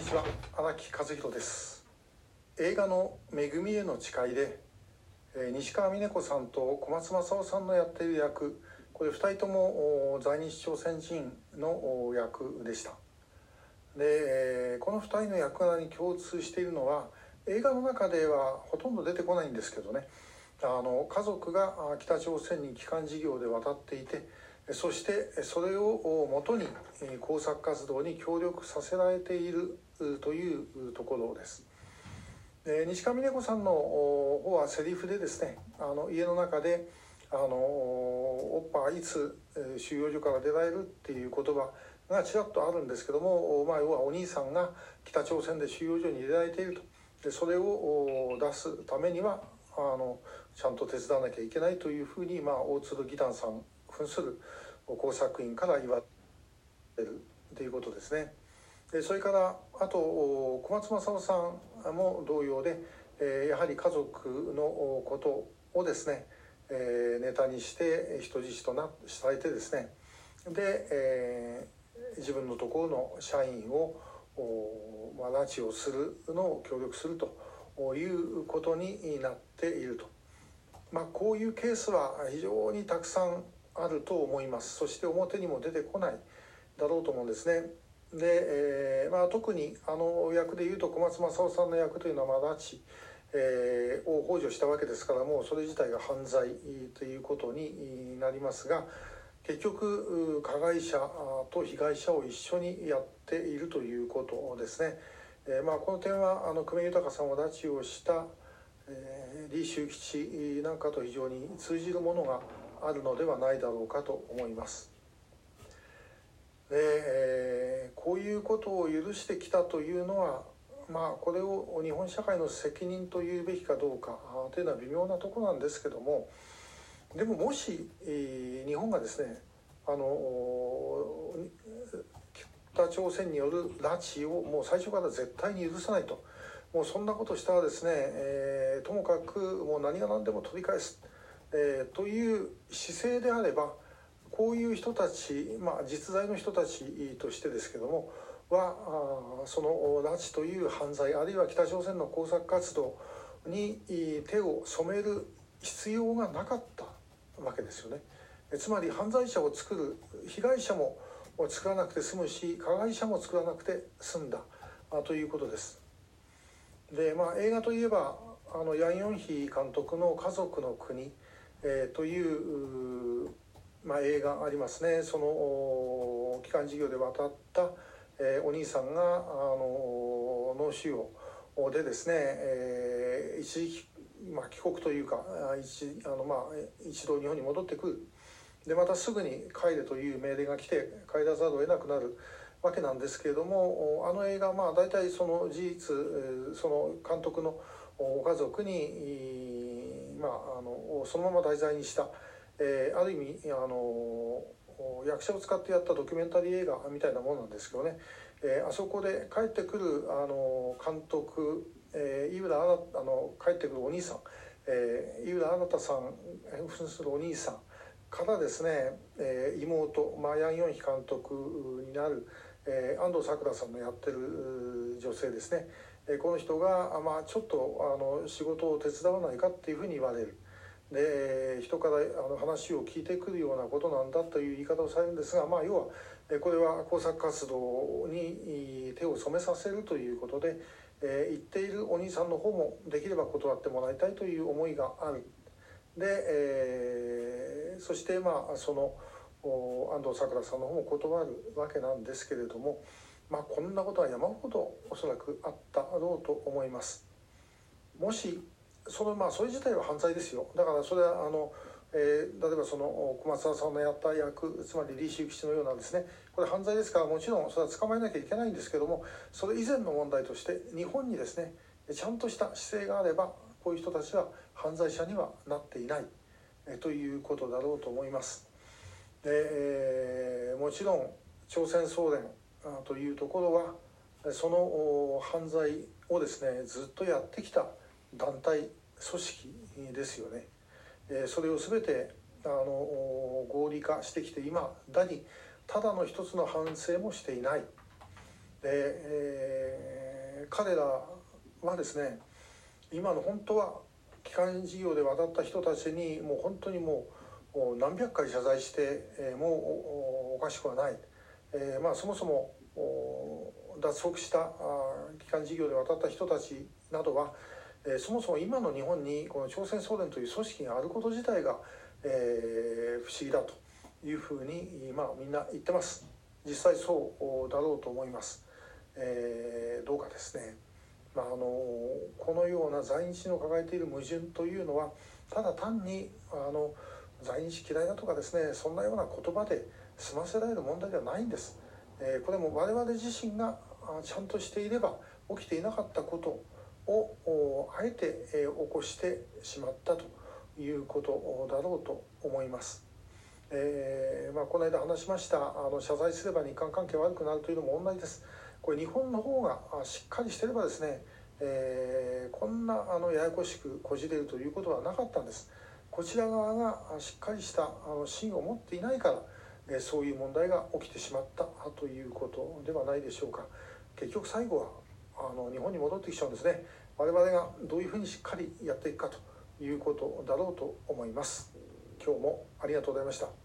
にちは。荒木和弘です。映画の「恵みへの誓いで」え西川峰子さんと小松政夫さんのやっている役これ2人とも在日朝鮮人の役でした。で、えこの2人の役柄に共通しているのは映画の中ではほとんど出てこないんですけどね。あの家族が北朝鮮に帰還事業で渡っていてそしてそれをもとに工作活動に協力させられているというところです。西上峰子さんの方はセリフでですねあの家の中であのおっぱはいつ収容所から出られるっていう言葉がちらっとあるんですけども、まあ、要はお兄さんが北朝鮮で収容所に入れられているとでそれを出すためにはあのちゃんと手伝わなきゃいけないというふうに、まあ、大鶴義丹さん扮する工作員から言われるということですね。でそれからあと小松政夫さんも同様で、えやはり家族のことをですね、えネタにして人質となされてですねで、え自分のところの社員をまあ、拉致をするのを協力するということになっていると。まあ、こういうケースは非常にたくさんあると思います。そして表にも出てこない。だろうと思うんですね。で、えーまあ、特にあの役でいうと小松政夫さんの役というのはまあ拉致、えーを幇助したわけですからもうそれ自体が犯罪ということになりますが結局加害者と被害者を一緒にやっているということですね、えーまあ、この点はあの久米豊さんを拉致をしたえー李修吉なんかと非常に通じるものがあるのではないだろうかと思います。で、えーこういうことを許してきたというのはまあこれを日本社会の責任というべきかどうかというのは微妙なとこなんですけどもでももし、えー日本がですねあの北朝鮮による拉致をもう最初から絶対に許さないと。もうそんなことしたらですね、えーともかくもう何が何でも取り返す、えーという姿勢であればこういう人たち、まあ、実在の人たちとしてですけどもはあその拉致という犯罪あるいは北朝鮮の工作活動に手を染める必要がなかったわけですよね。つまり犯罪者を作る被害者も作らなくて済むし加害者も作らなくて済んだあということです。でまあ映画といえばあのヤン・ヨンヒ監督の「家族の国」えーというまあ、映画ありますね。そのお帰還事業で渡った、えーお兄さんがあの脳腫瘍でですね、えー一時、まあ、帰国というか一あの、まあ、一度日本に戻ってくる。でまたすぐに帰れという命令が来て帰らざるを得なくなるわけなんですけれどもあの映画まあ大体その事実その監督のご家族に、まあ、あのそのまま題材にした、えーある意味あの役者を使ってやったドキュメンタリー映画みたいなものなんですけどね、えーあそこで帰ってくるあの監督、えー井浦新あの帰ってくるお兄さん、えー井浦新さん扮するお兄さん。からですね、えー妹マヤン・ヨンヒ監督になる、えー安藤サクラさんのやってる女性ですね、えこの人が、まあ、ちょっとあの仕事を手伝わないかっていうふうに言われる。で人からあの話を聞いてくるようなことなんだという言い方をされるんですが、まあ、要はこれは工作活動に手を染めさせるということで、え言っているお兄さんの方もできれば断ってもらいたいという思いがある。で、えーそしてまあその安藤サクラさんの方も断るわけなんですけれども、まあ、こんなことは山ほどおそらくあったろうと思います。もしそのまあそれ自体は犯罪ですよだからそれはあの、えー例えばその小松さんのやった役つまり李修吉のようなんですねこれ犯罪ですからもちろんそれは捕まえなきゃいけないんですけどもそれ以前の問題として日本にですねちゃんとした姿勢があればこういう人たちは犯罪者にはなっていない、えーということだろうと思います。でえーもちろん朝鮮総連というところはその犯罪をですねずっとやってきた団体組織ですよね。それを全てあの合理化してきて今だにただの一つの反省もしていない。で、え彼らはですね今の本当は機関事業で渡った人たちにもう本当にもう何百回謝罪して、もうおかしくはない、えー、まあそもそも脱足した機関事業で渡った人たちなどは、えー、そもそも今の日本にこの朝鮮総連という組織があること自体が、えー、不思議だというふうに、まあ、みんな言ってます。実際そうだろうと思います、えー、どうかですね、まあ、あのこのような在日の抱えている矛盾というのはただ単にあの在日嫌いだとかですねそんなような言葉で済ませられる問題ではないんです、え、これも我々自身がちゃんとしていれば起きていなかったことをあえて起こしてしまったということだろうと思います。えーまあ、この間話しましたあの謝罪すれば日韓関係悪くなるというのも同じです。これ日本の方がしっかりしてればですね、えー、こんなあのややこしくこじれるということはなかったんです。こちら側がしっかりしたあの芯を持っていないから、そういう問題が起きてしまったということではないでしょうか。結局最後はあの日本に戻ってきちゃうんですね。我々がどういうふうにしっかりやっていくかということだろうと思います。今日もありがとうございました。